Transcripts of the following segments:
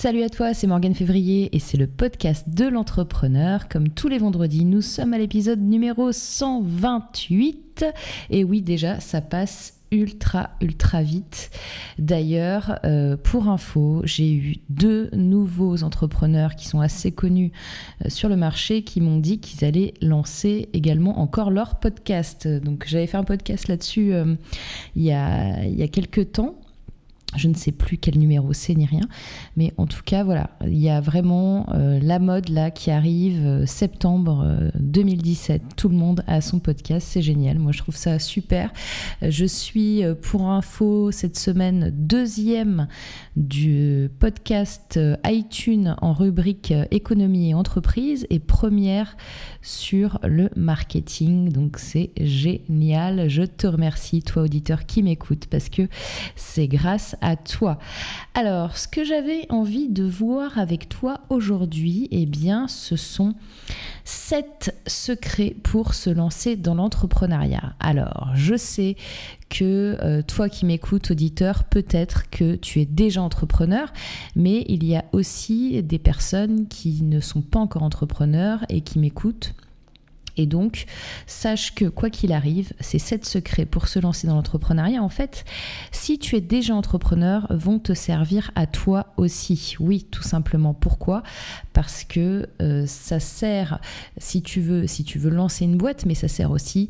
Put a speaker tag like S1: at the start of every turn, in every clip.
S1: Salut à toi, c'est Morgane Février et c'est le podcast de l'entrepreneur. Comme tous les vendredis, nous sommes à l'épisode numéro 128. Et oui, déjà, ça passe ultra ultra vite. D'ailleurs, euh, pour info, j'ai eu deux nouveaux entrepreneurs qui sont assez connus euh, sur le marché qui m'ont dit qu'ils allaient lancer également encore leur podcast. Donc j'avais fait un podcast là-dessus euh, y a, il y a quelques temps je ne sais plus quel numéro c'est ni rien, mais en tout cas voilà, il y a vraiment euh, la mode là qui arrive euh, septembre 2017. Euh, tout le monde a son podcast, c'est génial. Moi je trouve ça super. Je suis pour info cette semaine deuxième du podcast iTunes en rubrique économie et entreprise et première sur le marketing. Donc c'est génial. Je te remercie toi auditeur qui m'écoute parce que c'est grâce à toi. Alors, ce que j'avais envie de voir avec toi aujourd'hui, eh bien, ce sont sept secrets pour se lancer dans l'entrepreneuriat. Alors, je sais que euh, toi qui m'écoutes, auditeur, peut-être que tu es déjà entrepreneur, mais il y a aussi des personnes qui ne sont pas encore entrepreneurs et qui m'écoutent et donc, sache que quoi qu'il arrive, ces sept secrets pour se lancer dans l'entrepreneuriat, en fait, si tu es déjà entrepreneur, vont te servir à toi aussi. Oui, tout simplement. Pourquoi? Parce que euh, ça sert, si tu veux, si tu veux lancer une boîte, mais ça sert aussi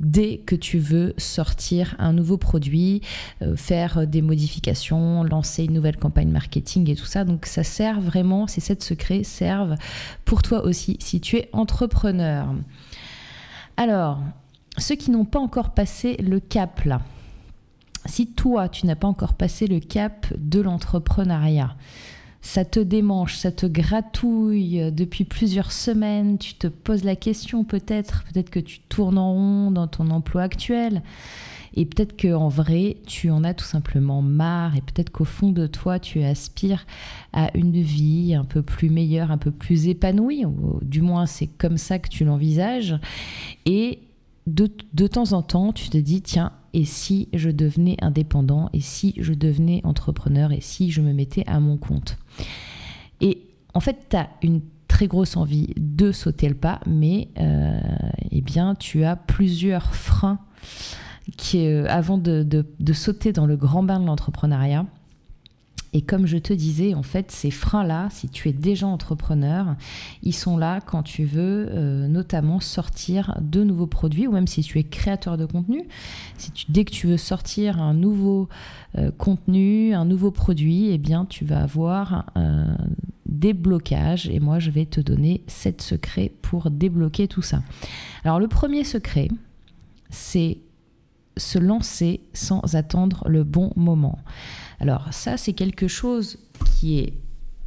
S1: dès que tu veux sortir un nouveau produit, euh, faire des modifications, lancer une nouvelle campagne marketing et tout ça. Donc ça sert vraiment, ces sept secrets servent pour toi aussi si tu es entrepreneur. Alors, ceux qui n'ont pas encore passé le cap là, si toi tu n'as pas encore passé le cap de l'entrepreneuriat, ça te démange, ça te gratouille. Depuis plusieurs semaines, tu te poses la question peut-être, peut-être que tu tournes en rond dans ton emploi actuel, et peut-être qu'en vrai, tu en as tout simplement marre, et peut-être qu'au fond de toi, tu aspires à une vie un peu plus meilleure, un peu plus épanouie, ou du moins c'est comme ça que tu l'envisages, et de temps en temps, tu te dis, tiens, et si je devenais indépendant, et si je devenais entrepreneur, et si je me mettais à mon compte? Et en fait, tu as une très grosse envie de sauter le pas, mais euh, eh bien, tu as plusieurs freins euh, avant de, sauter dans le grand bain de l'entrepreneuriat. Et comme je te disais, en fait, ces freins-là, si tu es déjà entrepreneur, ils sont là quand tu veux euh, notamment sortir de nouveaux produits, ou même si tu es créateur de contenu. Si dès que tu veux sortir un nouveau euh, contenu, un nouveau produit, eh bien, tu vas avoir euh, des blocages. Et moi, je vais te donner sept secrets pour débloquer tout ça. Alors, le premier secret, c'est se lancer sans attendre le bon moment. Alors ça, c'est quelque chose qui est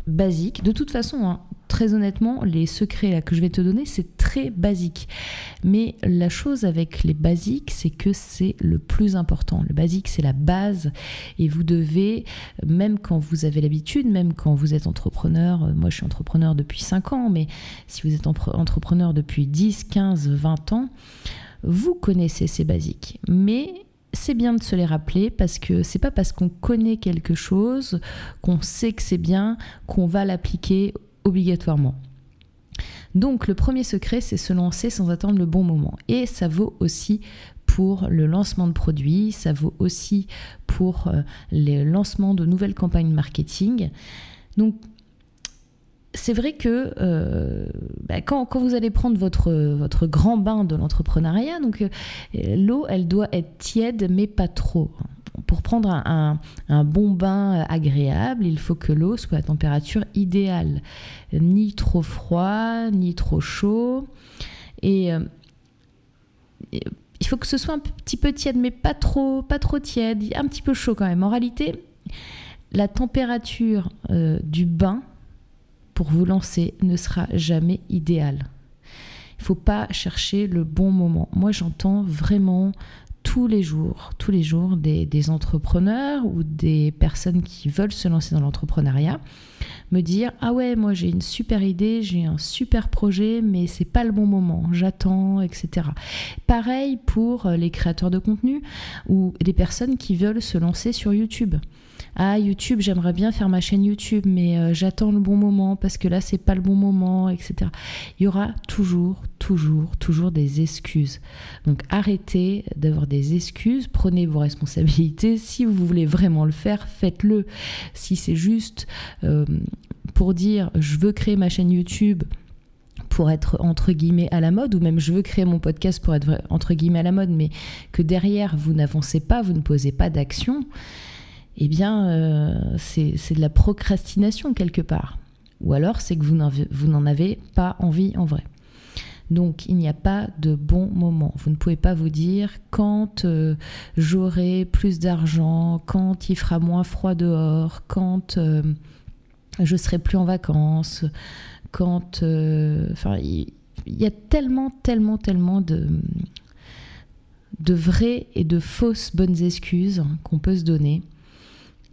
S1: basique. De toute façon, hein, très honnêtement, les secrets que je vais te donner, c'est très basique. Mais la chose avec les basiques, c'est que c'est le plus important. Le basique, c'est la base. Et vous devez, même quand vous avez l'habitude, même quand vous êtes entrepreneur, euh, moi je suis entrepreneur depuis 5 ans, mais si vous êtes entrepreneur depuis 10, 15, 20 ans, vous connaissez ces basiques. Mais c'est bien de se les rappeler parce que c'est pas parce qu'on connaît quelque chose, qu'on sait que c'est bien, qu'on va l'appliquer obligatoirement. Donc le premier secret, c'est se lancer sans attendre le bon moment. Et ça vaut aussi pour le lancement de produits, ça vaut aussi pour euh, le lancement de nouvelles campagnes marketing. Donc c'est vrai que euh, bah, quand, vous allez prendre votre, votre grand bain de l'entrepreneuriat, donc euh, l'eau, elle doit être tiède, mais pas trop. Pour prendre un, bon bain agréable, il faut que l'eau soit à température idéale, ni trop froid, ni trop chaud. Et euh, il faut que ce soit un petit peu tiède, mais pas trop, pas trop tiède, un petit peu chaud quand même. En réalité, la température du bain vous lancer ne sera jamais idéal. Il ne faut pas chercher le bon moment. Moi, j'entends vraiment tous les jours, tous les jours des, entrepreneurs ou des personnes qui veulent se lancer dans l'entrepreneuriat me dire ah ouais moi j'ai une super idée j'ai un super projet mais c'est pas le bon moment j'attends etc pareil pour les créateurs de contenu ou les personnes qui veulent se lancer sur YouTube ah YouTube, j'aimerais bien faire ma chaîne YouTube, mais euh, j'attends le bon moment parce que là c'est pas le bon moment, etc. Il y aura toujours, toujours, toujours des excuses. Donc arrêtez d'avoir des excuses, prenez vos responsabilités. Si vous voulez vraiment le faire, faites-le. Si c'est juste euh, pour dire je veux créer ma chaîne YouTube pour être entre guillemets à la mode, ou même je veux créer mon podcast pour être entre guillemets à la mode, mais que derrière vous n'avancez pas, vous ne posez pas d'action, eh bien, euh, c'est de la procrastination quelque part. Ou alors, c'est que vous n'en avez pas envie en vrai. Donc, il n'y a pas de bon moment. Vous ne pouvez pas vous dire quand euh, j'aurai plus d'argent, quand il fera moins froid dehors, quand euh, je serai plus en vacances, quand. Enfin, il y, a tellement, tellement, tellement de vraies et de fausses bonnes excuses qu'on peut se donner.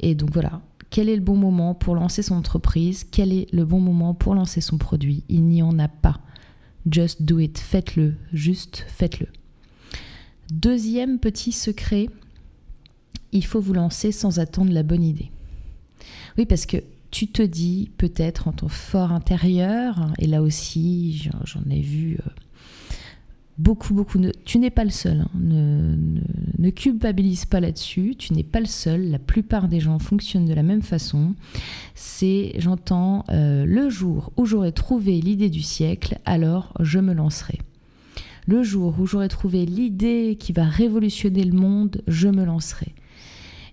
S1: Et donc voilà, quel est le bon moment pour lancer son entreprise? Quel est le bon moment pour lancer son produit? Il n'y en a pas. Just do it, faites-le, juste faites-le. Deuxième petit secret, il faut vous lancer sans attendre la bonne idée. Oui, parce que tu te dis peut-être en ton fort intérieur, et là aussi j'en ai vu euh, beaucoup, beaucoup. tu n'es pas le seul. Hein. Ne, culpabilise pas là-dessus. Tu n'es pas le seul. La plupart des gens fonctionnent de la même façon. C'est, j'entends, euh, le jour où j'aurai trouvé l'idée du siècle, alors je me lancerai. Le jour où j'aurai trouvé l'idée qui va révolutionner le monde, je me lancerai.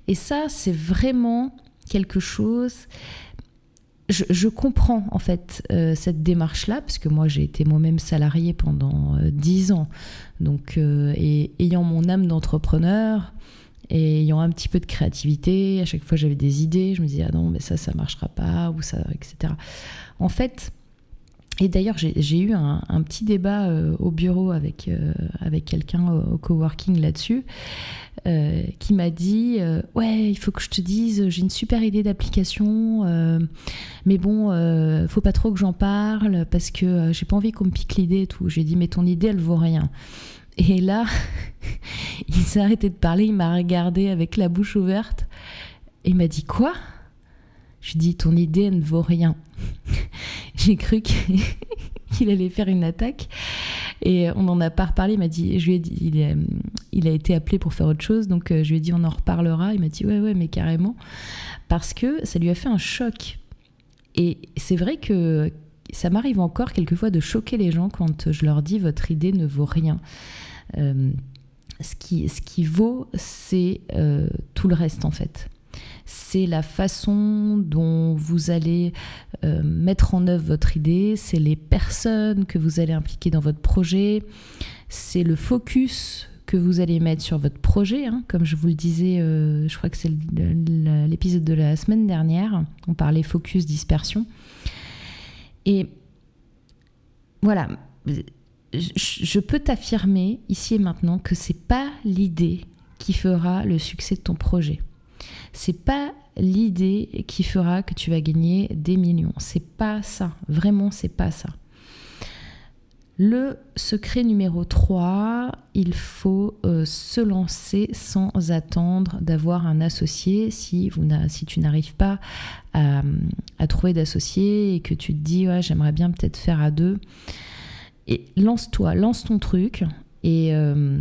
S1: Et ça, c'est vraiment quelque chose je, comprends en fait euh, cette démarche-là, parce que moi j'ai été moi-même salarié pendant euh, dix ans, donc euh, et ayant mon âme d'entrepreneur et ayant un petit peu de créativité, à chaque fois j'avais des idées, je me disais ah non mais ça ça marchera pas ou ça etc. En fait, et d'ailleurs, j'ai eu un, petit débat au bureau avec, avec quelqu'un au, coworking là-dessus. Euh, qui m'a dit euh, ouais il faut que je te dise j'ai une super idée d'application euh, mais bon faut pas trop que j'en parle parce que j'ai pas envie qu'on me pique l'idée et tout j'ai dit mais ton idée elle vaut rien et là il s'est arrêté de parler il m'a regardé avec la bouche ouverte et il m'a dit quoi? Je lui dis ton idée ne vaut rien j'ai cru qu'il allait faire une attaque et on en a pas reparlé. Il m'a dit, je dit, il, a été appelé pour faire autre chose, donc euh, je lui ai dit, on en reparlera. Il m'a dit, ouais, ouais, mais carrément, parce que ça lui a fait un choc. Et c'est vrai que ça m'arrive encore quelquefois de choquer les gens quand je leur dis, votre idée ne vaut rien. Euh, ce, qui, ce qui vaut, c'est euh, tout le reste en fait c'est la façon dont vous allez euh, mettre en œuvre votre idée, c'est les personnes que vous allez impliquer dans votre projet, c'est le focus que vous allez mettre sur votre projet. Hein. Comme je vous le disais, euh, je crois que c'est l'épisode de la semaine dernière, on parlait focus, dispersion. Et voilà, je peux t'affirmer ici et maintenant que c'est pas l'idée qui fera le succès de ton projet c'est pas l'idée qui fera que tu vas gagner des millions. C'est pas ça. Vraiment, c'est pas ça. Le secret numéro 3, il faut euh, se lancer sans attendre d'avoir un associé. Si, vous si tu n'arrives pas à, trouver d'associé et que tu te dis ouais, j'aimerais bien peut-être faire à deux, et lance-toi, lance ton truc. Et euh,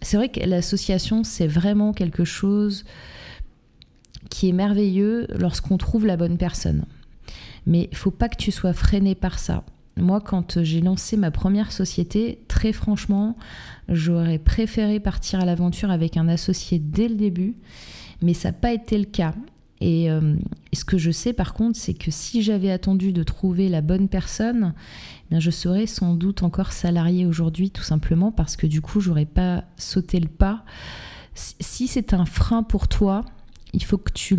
S1: c'est vrai que l'association, c'est vraiment quelque chose qui est merveilleux lorsqu'on trouve la bonne personne. Mais faut pas que tu sois freiné par ça. Moi, quand j'ai lancé ma première société, très franchement, j'aurais préféré partir à l'aventure avec un associé dès le début, mais ça n'a pas été le cas. Et euh, ce que je sais par contre, c'est que si j'avais attendu de trouver la bonne personne, eh bien je serais sans doute encore salarié aujourd'hui, tout simplement parce que du coup, j'aurais pas sauté le pas. Si c'est un frein pour toi, il faut que tu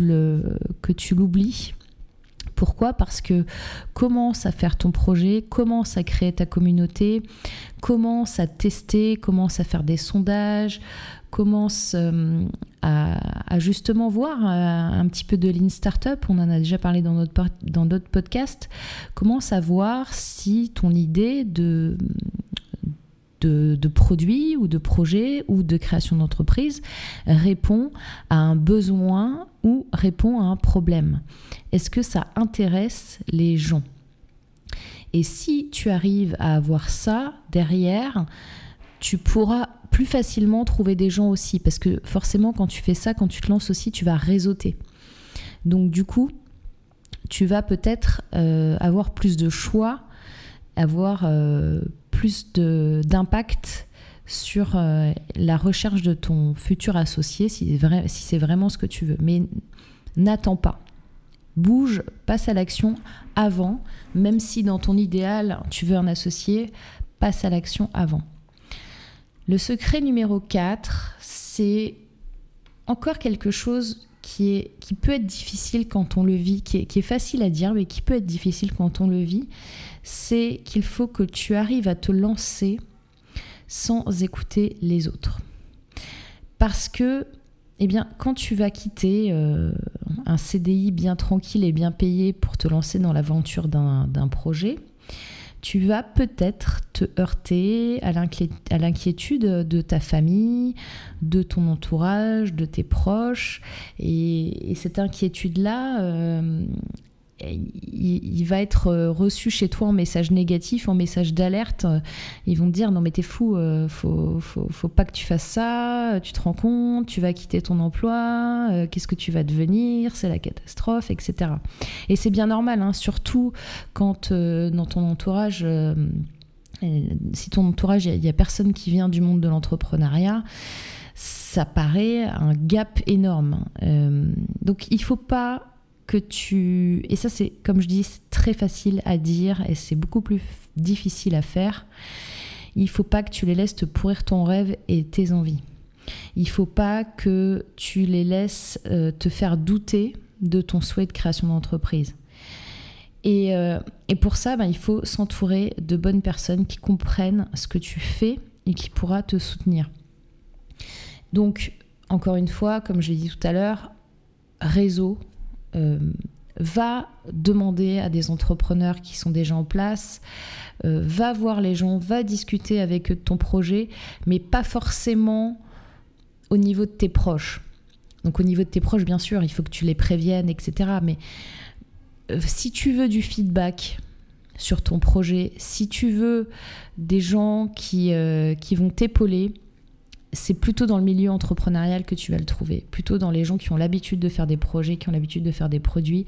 S1: l'oublies. Pourquoi? Parce que commence à faire ton projet, commence à créer ta communauté, commence à tester, commence à faire des sondages, commence euh, à, justement voir euh, un petit peu de lean startup, on en a déjà parlé dans notre dans d'autres podcasts, commence à voir si ton idée de de, produits ou de projets ou de création d'entreprise répond à un besoin ou répond à un problème Est-ce que ça intéresse les gens? Et si tu arrives à avoir ça derrière, tu pourras plus facilement trouver des gens aussi. Parce que forcément, quand tu fais ça, quand tu te lances aussi, tu vas réseauter. Donc du coup, tu vas peut-être euh, avoir plus de choix, avoir euh, plus d'impact sur euh, la recherche de ton futur associé, si, si c'est vraiment ce que tu veux. Mais n'attends pas. Bouge, passe à l'action avant, même si dans ton idéal, tu veux un associé, passe à l'action avant. Le secret numéro 4, c'est encore quelque chose qui, est, qui peut être difficile quand on le vit, qui est, qui est facile à dire, mais qui peut être difficile quand on le vit, c'est qu'il faut que tu arrives à te lancer sans écouter les autres. Parce que, eh bien, quand tu vas quitter euh, un CDI bien tranquille et bien payé pour te lancer dans l'aventure d'un projet, tu vas peut-être te heurter à l'inquiétude de ta famille, de ton entourage, de tes proches. Et, cette inquiétude-là, euh, il, va être euh, reçu chez toi en message négatif, en message d'alerte. Ils vont te dire non mais t'es fou, euh, faut, faut, pas que tu fasses ça, tu te rends compte, tu vas quitter ton emploi, euh, qu'est-ce que tu vas devenir, c'est la catastrophe, etc. Et c'est bien normal, hein, surtout quand dans ton entourage si ton entourage, il n'y a, personne qui vient du monde de l'entrepreneuriat, ça paraît un gap énorme. donc il faut pas que tu... Et ça, c'est, comme je dis, très facile à dire et c'est beaucoup plus difficile à faire. Il faut pas que tu les laisses te pourrir ton rêve et tes envies. Il faut pas que tu les laisses euh, te faire douter de ton souhait de création d'entreprise. Et, euh, et, pour ça, ben, il faut s'entourer de bonnes personnes qui comprennent ce que tu fais et qui pourra te soutenir. Donc, encore une fois, comme j'ai dit tout à l'heure, réseau, euh, va demander à des entrepreneurs qui sont déjà en place, euh, va voir les gens, va discuter avec eux de ton projet, mais pas forcément au niveau de tes proches. Donc au niveau de tes proches, bien sûr, il faut que tu les préviennes, etc. Mais euh, si tu veux du feedback sur ton projet, si tu veux des gens qui, qui vont t'épauler, c'est plutôt dans le milieu entrepreneurial que tu vas le trouver, plutôt dans les gens qui ont l'habitude de faire des projets, qui ont l'habitude de faire des produits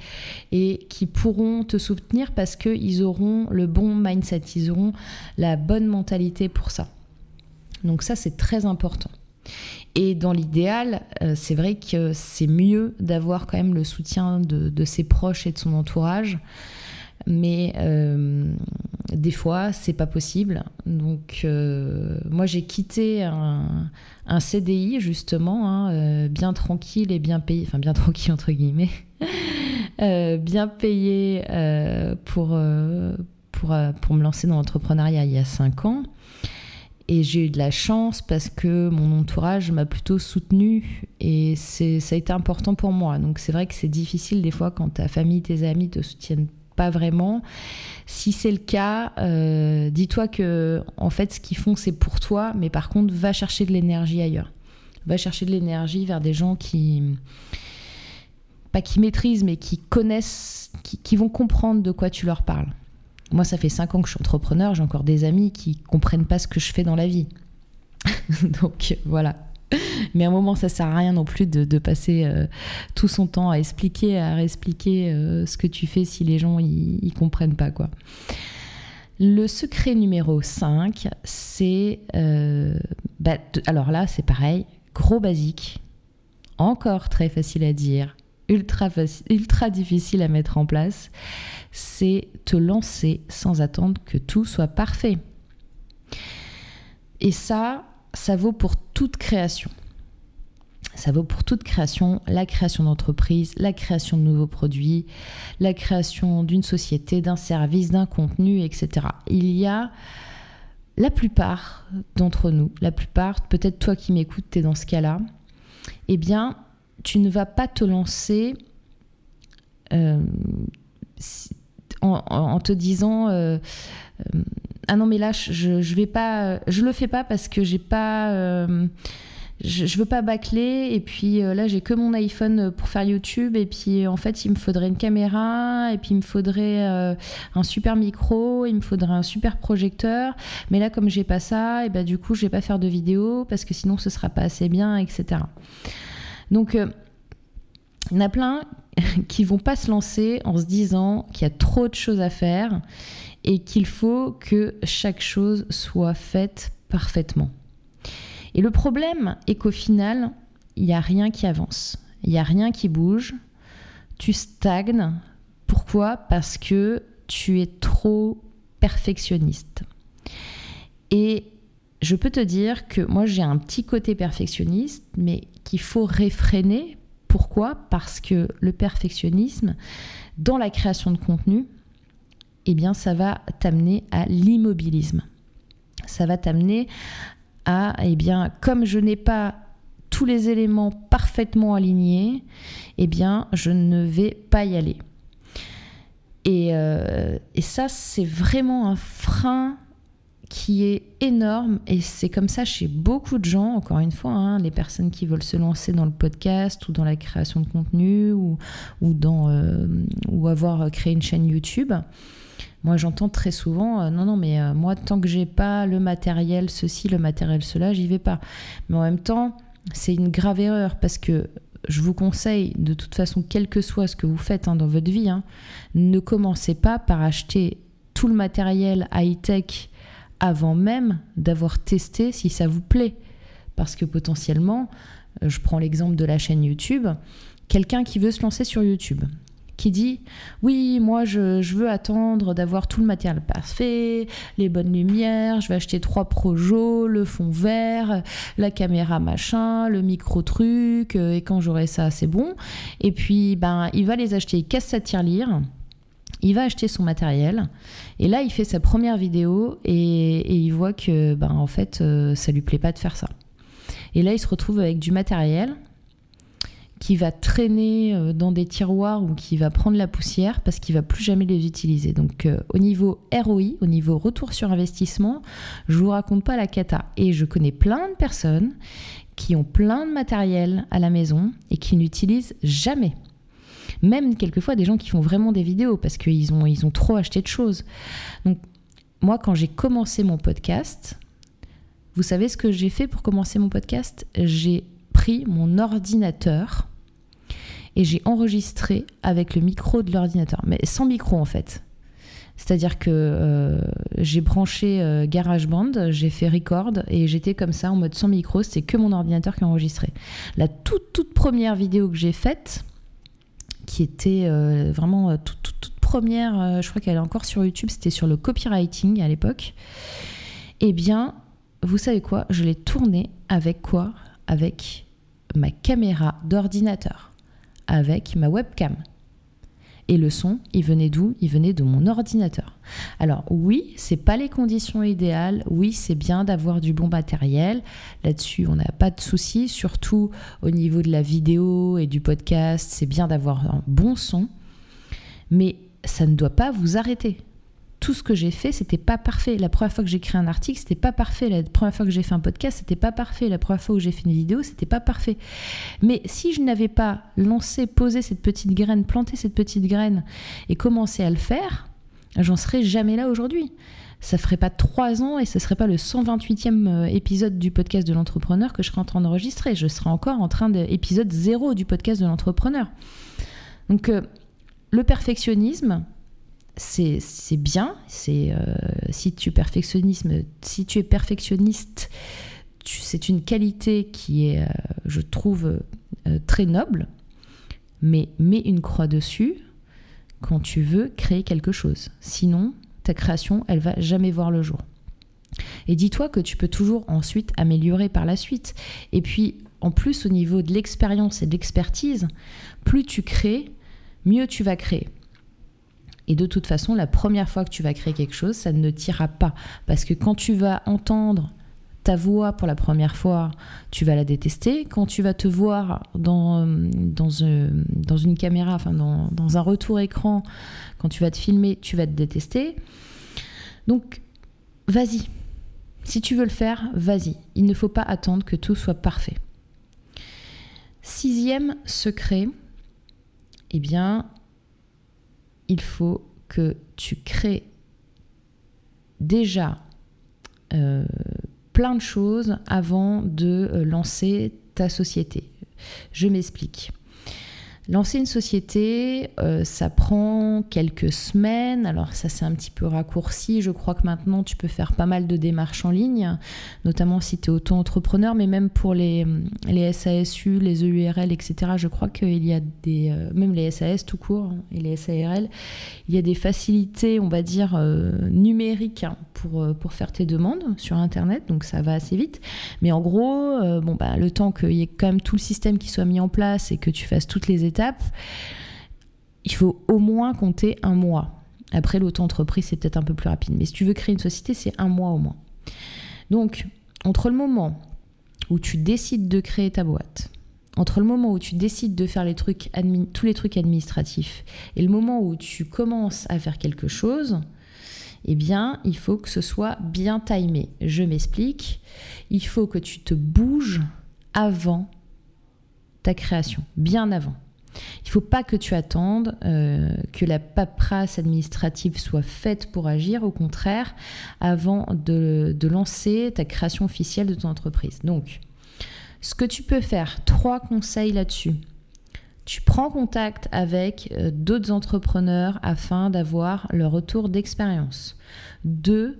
S1: et qui pourront te soutenir parce qu'ils auront le bon mindset, ils auront la bonne mentalité pour ça. Donc ça, c'est très important. Et dans l'idéal, euh, c'est vrai que c'est mieux d'avoir quand même le soutien de, ses proches et de son entourage mais euh, des fois c'est pas possible. Donc euh, moi j'ai quitté un, CDI justement, hein, euh, bien tranquille et bien payé, enfin bien tranquille entre guillemets, bien payé pour, pour, pour me lancer dans l'entrepreneuriat il y a 5 ans. Et j'ai eu de la chance parce que mon entourage m'a plutôt soutenu et ça a été important pour moi. Donc c'est vrai que c'est difficile des fois quand ta famille, tes amis te soutiennent pas vraiment. Si c'est le cas, euh, dis-toi que en fait ce qu'ils font c'est pour toi, mais par contre va chercher de l'énergie ailleurs. Va chercher de l'énergie vers des gens qui pas qui maîtrisent, mais qui connaissent, qui, vont comprendre de quoi tu leur parles. Moi, ça fait cinq ans que je suis entrepreneur, j'ai encore des amis qui comprennent pas ce que je fais dans la vie. Donc voilà, Mais à un moment, ça sert à rien non plus de, passer euh, tout son temps à expliquer, à réexpliquer euh, ce que tu fais si les gens ils comprennent pas quoi. Le secret numéro 5, c'est euh, bah, alors là, c'est pareil, gros basique, encore très facile à dire, ultra, ultra difficile à mettre en place, c'est te lancer sans attendre que tout soit parfait. Et ça, ça vaut pour toute création. Ça vaut pour toute création, la création d'entreprise, la création de nouveaux produits, la création d'une société, d'un service, d'un contenu, etc. Il y a la plupart d'entre nous, la plupart, peut-être toi qui m'écoutes, tu es dans ce cas-là, eh bien, tu ne vas pas te lancer euh, en, te disant... Euh, euh, ah non mais là je, je vais pas je le fais pas parce que j'ai pas euh, je, je, veux pas bâcler. Et puis euh, là j'ai que mon iPhone pour faire YouTube. Et puis en fait il me faudrait une caméra. Et puis il me faudrait euh, un super micro. Il me faudrait un super projecteur. Mais là comme j'ai pas ça et bah du coup je vais pas faire de vidéo parce que sinon ce sera pas assez bien etc donc il y en a plein qui vont pas se lancer en se disant qu'il y a trop de choses à faire et qu'il faut que chaque chose soit faite parfaitement. Et le problème est qu'au final, il n'y a rien qui avance, il n'y a rien qui bouge, tu stagnes. Pourquoi? Parce que tu es trop perfectionniste. Et je peux te dire que moi j'ai un petit côté perfectionniste, mais qu'il faut réfréner. Pourquoi? Parce que le perfectionnisme, dans la création de contenu, eh bien ça va t'amener à l'immobilisme. Ça va t'amener à, eh bien, comme je n'ai pas tous les éléments parfaitement alignés, eh bien, je ne vais pas y aller. Et, euh, ça, c'est vraiment un frein qui est énorme et c'est comme ça chez beaucoup de gens, encore une fois, hein, les personnes qui veulent se lancer dans le podcast ou dans la création de contenu ou, dans, euh, ou avoir créé une chaîne YouTube. Moi, j'entends très souvent, euh, non, non, mais euh, moi, tant que j'ai pas le matériel ceci, le matériel cela, j'y vais pas. Mais en même temps, c'est une grave erreur parce que je vous conseille, de toute façon, quel que soit ce que vous faites hein, dans votre vie, hein, ne commencez pas par acheter tout le matériel high-tech avant même d'avoir testé si ça vous plaît. Parce que potentiellement, euh, je prends l'exemple de la chaîne YouTube, quelqu'un qui veut se lancer sur YouTube, qui dit oui moi je, veux attendre d'avoir tout le matériel parfait les bonnes lumières je vais acheter trois projos le fond vert la caméra machin le micro truc euh, et quand j'aurai ça c'est bon. Et puis ben il va les acheter il casse sa tirelire il va acheter son matériel et là il fait sa première vidéo et, il voit que ben en fait euh, ça lui plaît pas de faire ça. Et là il se retrouve avec du matériel qui va traîner euh, dans des tiroirs ou qui va prendre la poussière parce qu'il va plus jamais les utiliser. Donc euh, au niveau ROI, au niveau retour sur investissement, je vous raconte pas la cata. Et je connais plein de personnes qui ont plein de matériel à la maison et qui n'utilisent jamais. Même quelquefois des gens qui font vraiment des vidéos parce qu'ils ont, ils ont trop acheté de choses. Donc moi quand j'ai commencé mon podcast, vous savez ce que j'ai fait pour commencer mon podcast? J'ai mon ordinateur et j'ai enregistré avec le micro de l'ordinateur, mais sans micro en fait. C'est-à-dire que euh, j'ai branché euh, GarageBand, j'ai fait record et j'étais comme ça en mode sans micro, c'est que mon ordinateur qui a enregistré. La toute toute première vidéo que j'ai faite, qui était euh, vraiment toute, toute, toute, première, je crois qu'elle est encore sur YouTube, c'était sur le copywriting à l'époque. Eh bien, vous savez quoi? Je l'ai tournée avec quoi? Avec ma caméra d'ordinateur avec ma webcam. Et le son, il venait d'où? Il venait de mon ordinateur. Alors oui, c'est pas les conditions idéales. Oui, c'est bien d'avoir du bon matériel. Là-dessus, on n'a pas de souci. Surtout au niveau de la vidéo et du podcast, c'est bien d'avoir un bon son. Mais ça ne doit pas vous arrêter tout ce que j'ai fait, c'était pas parfait. La première fois que j'ai écrit un article, c'était pas parfait. La première fois que j'ai fait un podcast, c'était pas parfait. La première fois où j'ai fait une vidéo, c'était pas parfait. Mais si je n'avais pas lancé, posé cette petite graine, planté cette petite graine et commencé à le faire, j'en serais jamais là aujourd'hui. Ça ferait pas trois ans et ce serait pas le 128e euh, épisode du podcast de l'entrepreneur que je serais en train d'enregistrer. Je serais encore en train d'épisode zéro du podcast de l'entrepreneur. Donc, euh, le perfectionnisme, c'est bien. C'est euh, si tu perfectionnisme, si tu es perfectionniste, c'est une qualité qui est, euh, je trouve, euh, très noble. Mais mets une croix dessus quand tu veux créer quelque chose. Sinon, ta création, elle va jamais voir le jour. Et dis-toi que tu peux toujours ensuite améliorer par la suite. Et puis, en plus, au niveau de l'expérience et de l'expertise, plus tu crées, mieux tu vas créer. Et de toute façon, la première fois que tu vas créer quelque chose, ça ne t'ira pas. Parce que quand tu vas entendre ta voix pour la première fois, tu vas la détester. Quand tu vas te voir dans, dans, dans une caméra, enfin dans, un retour écran, quand tu vas te filmer, tu vas te détester. Donc, vas-y. Si tu veux le faire, vas-y. Il ne faut pas attendre que tout soit parfait. Sixième secret, eh bien, il faut que tu crées déjà euh, plein de choses avant de euh, lancer ta société. Je m'explique. Lancer une société, euh, ça prend quelques semaines. Alors ça c'est un petit peu raccourci. Je crois que maintenant tu peux faire pas mal de démarches en ligne, notamment si tu es auto-entrepreneur, mais même pour les, les SASU, les EURL, etc. Je crois qu'il y a des... Euh, même les SAS tout court hein, et les SARL, il y a des facilités, on va dire, euh, numériques hein, pour, pour faire tes demandes sur Internet. Donc ça va assez vite. Mais en gros, bon, bah, le temps qu'il y ait quand même tout le système qui soit mis en place et que tu fasses toutes les étapes, il faut au moins compter un mois. Après, l'auto-entreprise, c'est peut-être un peu plus rapide. Mais si tu veux créer une société, c'est un mois au moins. Donc, entre le moment où tu décides de créer ta boîte, entre le moment où tu décides de faire les trucs tous les trucs administratifs et le moment où tu commences à faire quelque chose, eh bien, il faut que ce soit bien timé. Je m'explique. Il faut que tu te bouges avant ta création, bien avant. Il ne faut pas que tu attendes euh, que la paperasse administrative soit faite pour agir, au contraire, avant de, lancer ta création officielle de ton entreprise. Donc, ce que tu peux faire, trois conseils là-dessus. Tu prends contact avec euh, d'autres entrepreneurs afin d'avoir leur retour d'expérience. Deux,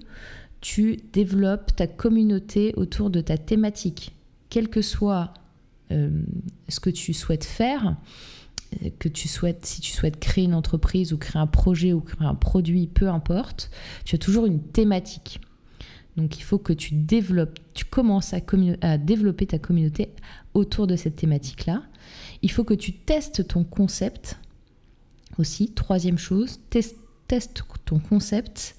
S1: tu développes ta communauté autour de ta thématique. Quel que soit euh, ce que tu souhaites faire, que tu souhaites, si tu souhaites créer une entreprise ou créer un projet ou créer un produit, peu importe, tu as toujours une thématique. Donc il faut que tu développes, tu commences à, développer ta communauté autour de cette thématique-là. Il faut que tu testes ton concept aussi. Troisième chose, teste, ton concept,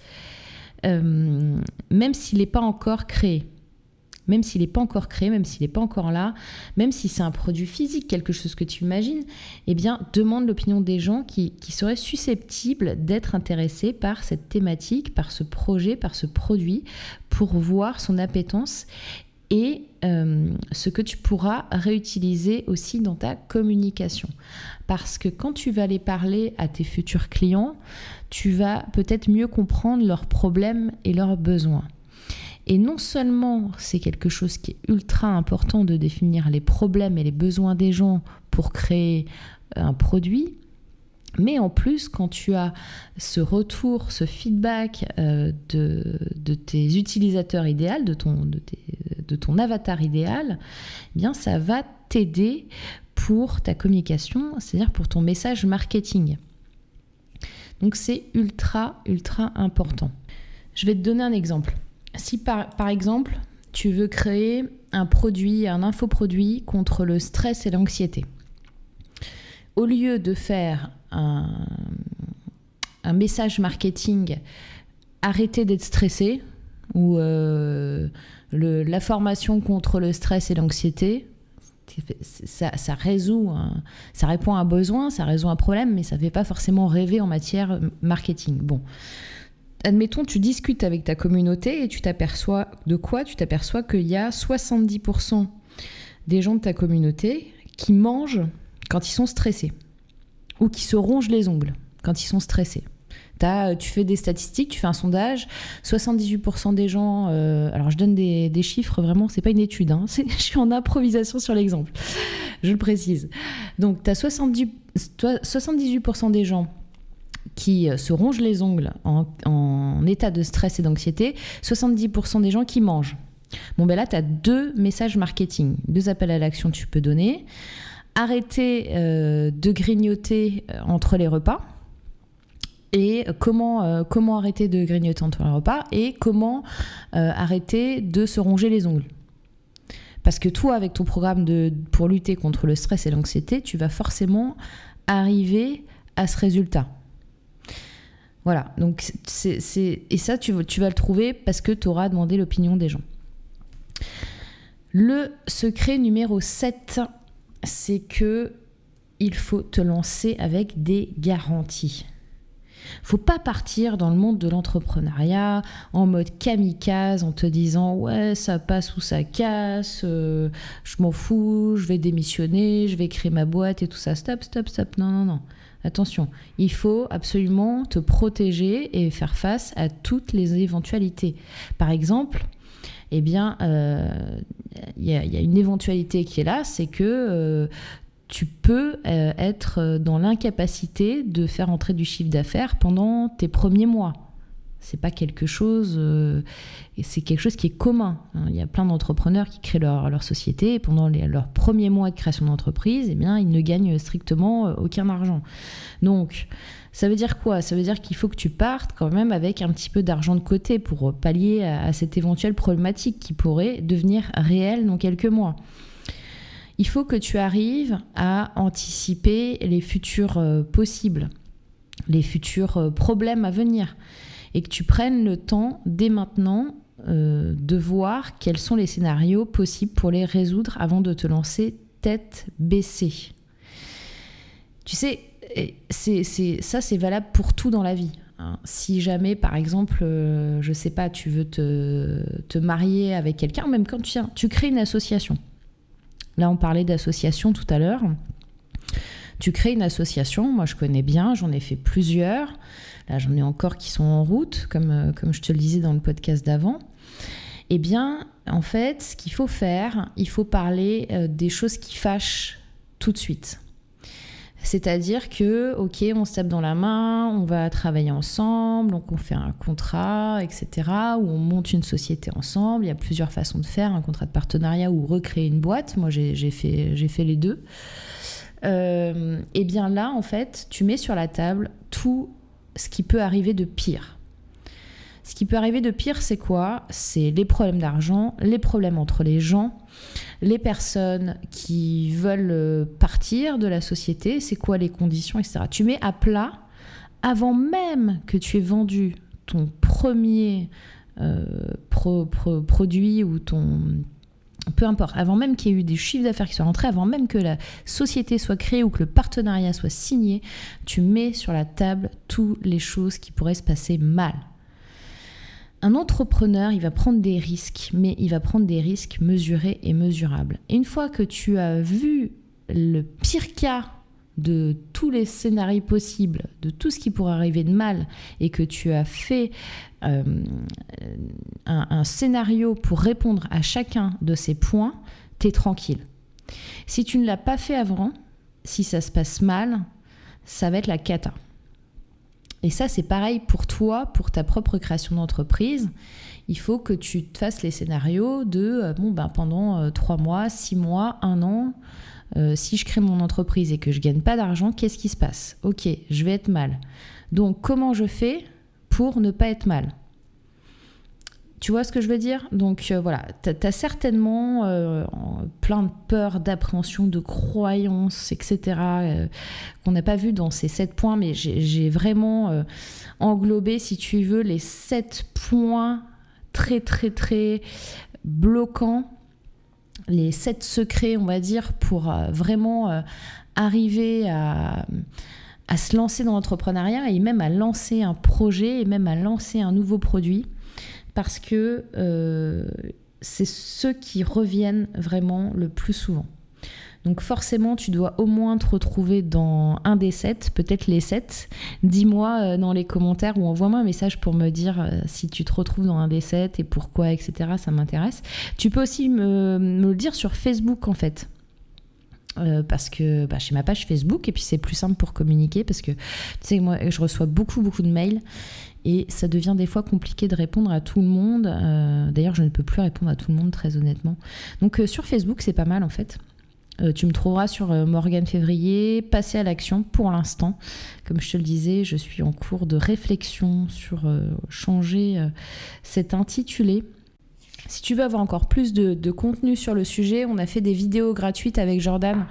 S1: euh, même s'il n'est pas encore créé même s'il n'est pas encore créé, même s'il n'est pas encore là, même si c'est un produit physique, quelque chose que tu imagines, eh bien, demande l'opinion des gens qui, seraient susceptibles d'être intéressés par cette thématique, par ce projet, par ce produit, pour voir son appétence et euh, ce que tu pourras réutiliser aussi dans ta communication. Parce que quand tu vas aller parler à tes futurs clients, tu vas peut-être mieux comprendre leurs problèmes et leurs besoins. Et non seulement c'est quelque chose qui est ultra important de définir les problèmes et les besoins des gens pour créer un produit, mais en plus, quand tu as ce retour, ce feedback euh, de, tes utilisateurs idéaux, de ton, de, ton avatar idéal, eh bien ça va t'aider pour ta communication, c'est-à-dire pour ton message marketing. Donc c'est ultra, ultra important. Je vais te donner un exemple si par, exemple, tu veux créer un produit, un infoproduit contre le stress et l'anxiété, au lieu de faire un, message marketing arrêtez d'être stressé ou euh, la formation contre le stress et l'anxiété, ça, ça répond à un besoin, ça résout un problème, mais ça ne fait pas forcément rêver en matière marketing. Bon, admettons, tu discutes avec ta communauté et tu t'aperçois de quoi? Tu t'aperçois qu'il y a 70% des gens de ta communauté qui mangent quand ils sont stressés ou qui se rongent les ongles quand ils sont stressés. As, tu fais des statistiques, tu fais un sondage, 78% des gens, euh, alors je donne des, chiffres, vraiment, c'est pas une étude, hein, je suis en improvisation sur l'exemple, je le précise. Donc tu as 70, 78% des gens qui euh, se rongent les ongles en, état de stress et d'anxiété, 70% des gens qui mangent. Bon, ben là, tu as deux messages marketing, deux appels à l'action que tu peux donner. Arrêter euh, de grignoter euh, entre les repas. Et comment, arrêter de grignoter entre les repas et comment arrêter de se ronger les ongles. Parce que toi, avec ton programme pour lutter contre le stress et l'anxiété, tu vas forcément arriver à ce résultat. Voilà, donc c'est, et ça, tu, tu vas le trouver parce que tu auras demandé l'opinion des gens. Le secret numéro 7, c'est que il faut te lancer avec des garanties. Faut pas partir dans le monde de l'entrepreneuriat en mode kamikaze en te disant ouais ça passe ou ça casse, euh, je m'en fous, je vais démissionner, je vais créer ma boîte et tout ça. Stop, stop, stop. Non, non, non. Attention, il faut absolument te protéger et faire face à toutes les éventualités. Par exemple, eh bien, euh, il y, a une éventualité qui est là, c'est que euh, tu peux euh, être dans l'incapacité de faire entrer du chiffre d'affaires pendant tes premiers mois. C'est pas quelque chose, c'est quelque chose qui est commun. Hein. Il y a plein d'entrepreneurs qui créent leur, société et pendant leurs premiers mois de création d'entreprise, eh bien, ils ne gagnent strictement aucun argent. Donc, ça veut dire quoi? Ça veut dire qu'il faut que tu partes quand même avec un petit peu d'argent de côté pour pallier à, cette éventuelle problématique qui pourrait devenir réelle dans quelques mois. Il faut que tu arrives à anticiper les futurs euh, possibles, les futurs euh, problèmes à venir, et que tu prennes le temps dès maintenant euh, de voir quels sont les scénarios possibles pour les résoudre avant de te lancer tête baissée. Tu sais, c'est, ça, c'est valable pour tout dans la vie. Hein. Si jamais, par exemple, euh, je sais pas, tu veux te, marier avec quelqu'un, même quand tu, tu crées une association. Là, on parlait d'association tout à l'heure. Tu crées une association, moi je connais bien, j'en ai fait plusieurs. Là, j'en ai encore qui sont en route, comme, euh, comme je te le disais dans le podcast d'avant. Eh bien, en fait, ce qu'il faut faire, il faut parler euh, des choses qui fâchent tout de suite. C'est-à-dire que, ok, on se tape dans la main, on va travailler ensemble, donc on fait un contrat, etc., ou on monte une société ensemble. Il y a plusieurs façons de faire, un contrat de partenariat ou recréer une boîte. Moi, j'ai fait, fait les deux. Euh, et bien là, en fait, tu mets sur la table tout ce qui peut arriver de pire. Ce qui peut arriver de pire, c'est quoi? C'est les problèmes d'argent, les problèmes entre les gens, les personnes qui veulent euh, partir de la société, c'est quoi les conditions, etc. Tu mets à plat avant même que tu aies vendu ton premier euh, produit ou ton... Peu importe, avant même qu'il y ait eu des chiffres d'affaires qui soient rentrés, avant même que la société soit créée ou que le partenariat soit signé, tu mets sur la table toutes les choses qui pourraient se passer mal. Un entrepreneur, il va prendre des risques, mais il va prendre des risques mesurés et mesurables. Et une fois que tu as vu le pire cas de tous les scénarios possibles, de tout ce qui pourrait arriver de mal, et que tu as fait euh, un, scénario pour répondre à chacun de ces points, tu tranquille. Si tu ne l'as pas fait avant, si ça se passe mal, ça va être la cata. Et ça, c'est pareil pour toi, pour ta propre création d'entreprise. Il faut que tu te fasses les scénarios de, euh, bon, ben, pendant euh, trois mois, six mois, un an, euh, si je crée mon entreprise et que je gagne pas d'argent, qu'est-ce qui se passe Ok, je vais être mal. Donc, comment je fais pour ne pas être mal tu vois ce que je veux dire Donc euh, voilà, tu as, certainement euh, plein de peurs, d'appréhension, de croyances, etc. Qu'on n'a pas vu dans ces sept points, mais j'ai vraiment englobé, si tu veux, les sept points très très très bloquants, les sept secrets, on va dire, pour vraiment arriver à à se lancer dans l'entrepreneuriat et même à lancer un projet et même à lancer un nouveau produit parce que euh, c'est ceux qui reviennent vraiment le plus souvent. Donc forcément, tu dois au moins te retrouver dans un des sept, peut-être les sept. Dis-moi euh, dans les commentaires ou envoie-moi un message pour me dire euh, si tu te retrouves dans un des sept et pourquoi, etc. Ça m'intéresse. Tu peux aussi me, le dire sur Facebook en fait. parce que bah, j'ai ma page Facebook et puis c'est plus simple pour communiquer parce que tu sais moi je reçois beaucoup beaucoup de mails et ça devient des fois compliqué de répondre à tout le monde. Euh, d'ailleurs, je ne peux plus répondre à tout le monde, très honnêtement. Donc euh, sur Facebook, c'est pas mal en fait. Euh, tu me trouveras sur Morgan Février, passer à l'action pour l'instant. Comme je te le disais, je suis en cours de réflexion sur changer cet intitulé si tu veux avoir encore plus de, contenu sur le sujet, on a fait des vidéos gratuites avec Jordan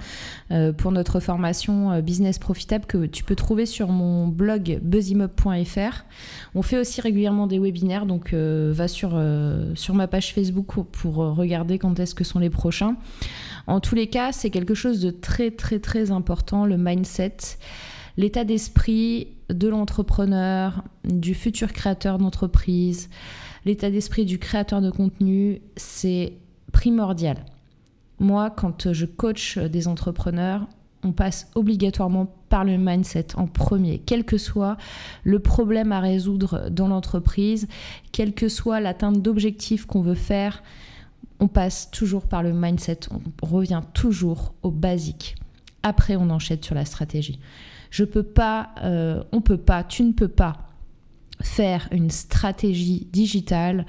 S1: euh, pour notre formation euh, Business Profitable que tu peux trouver sur mon blog buzzimob.fr. On fait aussi régulièrement des webinaires, donc euh, va sur, sur ma page Facebook pour regarder quand est-ce que sont les prochains. En tous les cas, c'est quelque chose de très très très important, le mindset l'état d'esprit de l'entrepreneur, du futur créateur d'entreprise, l'état d'esprit du créateur de contenu, c'est primordial. Moi, quand je coach des entrepreneurs, on passe obligatoirement par le mindset en premier, quel que soit le problème à résoudre dans l'entreprise, quelle que soit l'atteinte d'objectifs qu'on veut faire, on passe toujours par le mindset, on revient toujours au basique. Après, on enchaîne sur la stratégie. Je peux pas, euh, on peut pas, tu ne peux pas faire une stratégie digitale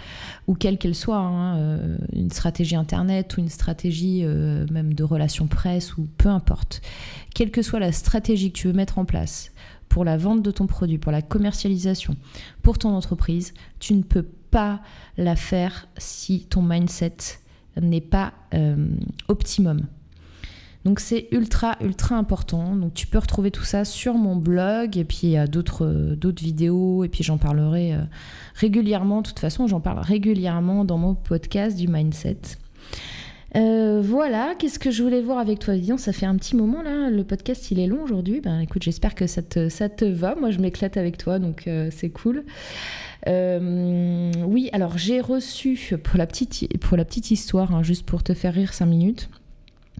S1: ou quelle qu'elle soit, hein, euh, une stratégie internet ou une stratégie euh, même de relations presse ou peu importe, quelle que soit la stratégie que tu veux mettre en place pour la vente de ton produit, pour la commercialisation, pour ton entreprise, tu ne peux pas la faire si ton mindset n'est pas euh, optimum. Donc c'est ultra ultra important. Donc tu peux retrouver tout ça sur mon blog et puis il y a d'autres euh, vidéos et puis j'en parlerai euh, régulièrement. De toute façon, j'en parle régulièrement dans mon podcast du mindset. Euh, voilà, qu'est-ce que je voulais voir avec toi, Vivian? Ça fait un petit moment là, le podcast il est long aujourd'hui. Ben écoute, j'espère que ça te, va. Moi je m'éclate avec toi, donc c'est cool. oui, alors j'ai reçu pour la petite, pour la petite histoire, hein, juste pour te faire rire 5 minutes.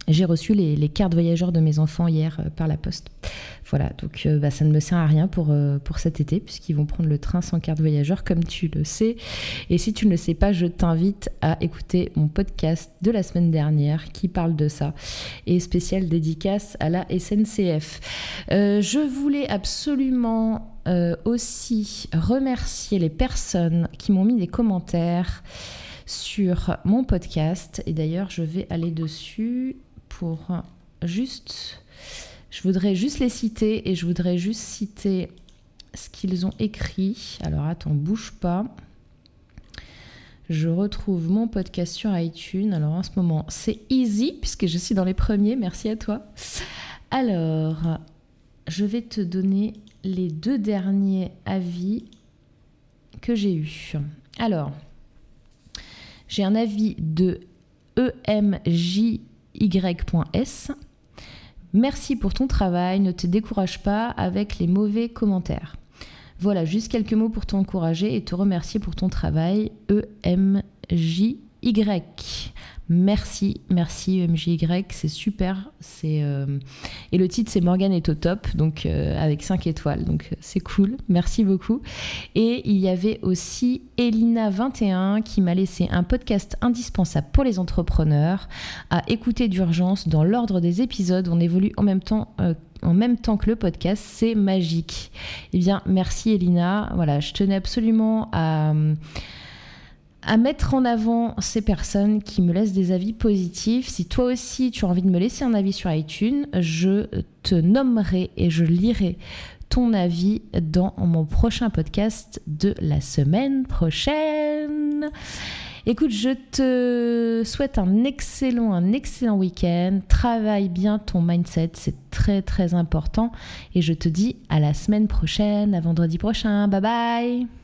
S1: J'ai reçu les, cartes voyageurs de mes enfants hier euh, par la poste. Voilà, donc euh, bah, ça ne me sert à rien pour, euh, pour cet été, puisqu'ils vont prendre le train sans carte voyageur, comme tu le sais. Et si tu ne le sais pas, je t'invite à écouter mon podcast de la semaine dernière qui parle de ça, et spécial dédicace à la SNCF. je voulais absolument aussi remercier les personnes qui m'ont mis des commentaires sur mon podcast. Et d'ailleurs, je vais aller dessus pour juste... Je voudrais juste les citer et je voudrais juste citer ce qu'ils ont écrit. Alors attends, bouge pas. Je retrouve mon podcast sur iTunes. Alors en ce moment, c'est easy puisque je suis dans les premiers. Merci à toi. Alors, je vais te donner les deux derniers avis que j'ai eus. Alors, j'ai un avis de EMJ y.s. Merci pour ton travail, ne te décourage pas avec les mauvais commentaires. Voilà, juste quelques mots pour t'encourager et te remercier pour ton travail. EMJY. Merci, merci MJY, c'est super. C'est euh, Et le titre, c'est Morgane est au top, donc euh, avec 5 étoiles, donc euh, c'est cool. Merci beaucoup. Et il y avait aussi Elina21 qui m'a laissé un podcast indispensable pour les entrepreneurs à écouter d'urgence dans l'ordre des épisodes. On évolue en même temps en même temps que le podcast, c'est magique. Eh bien, merci Elina. Voilà, je tenais absolument à, à mettre en avant ces personnes qui me laissent des avis positifs. Si toi aussi tu as envie de me laisser un avis sur iTunes, je te nommerai et je lirai ton avis dans mon prochain podcast de la semaine prochaine. Écoute, je te souhaite un excellent, un excellent week-end. Travaille bien ton mindset, c'est très très important. Et je te dis à la semaine prochaine, à vendredi prochain. Bye bye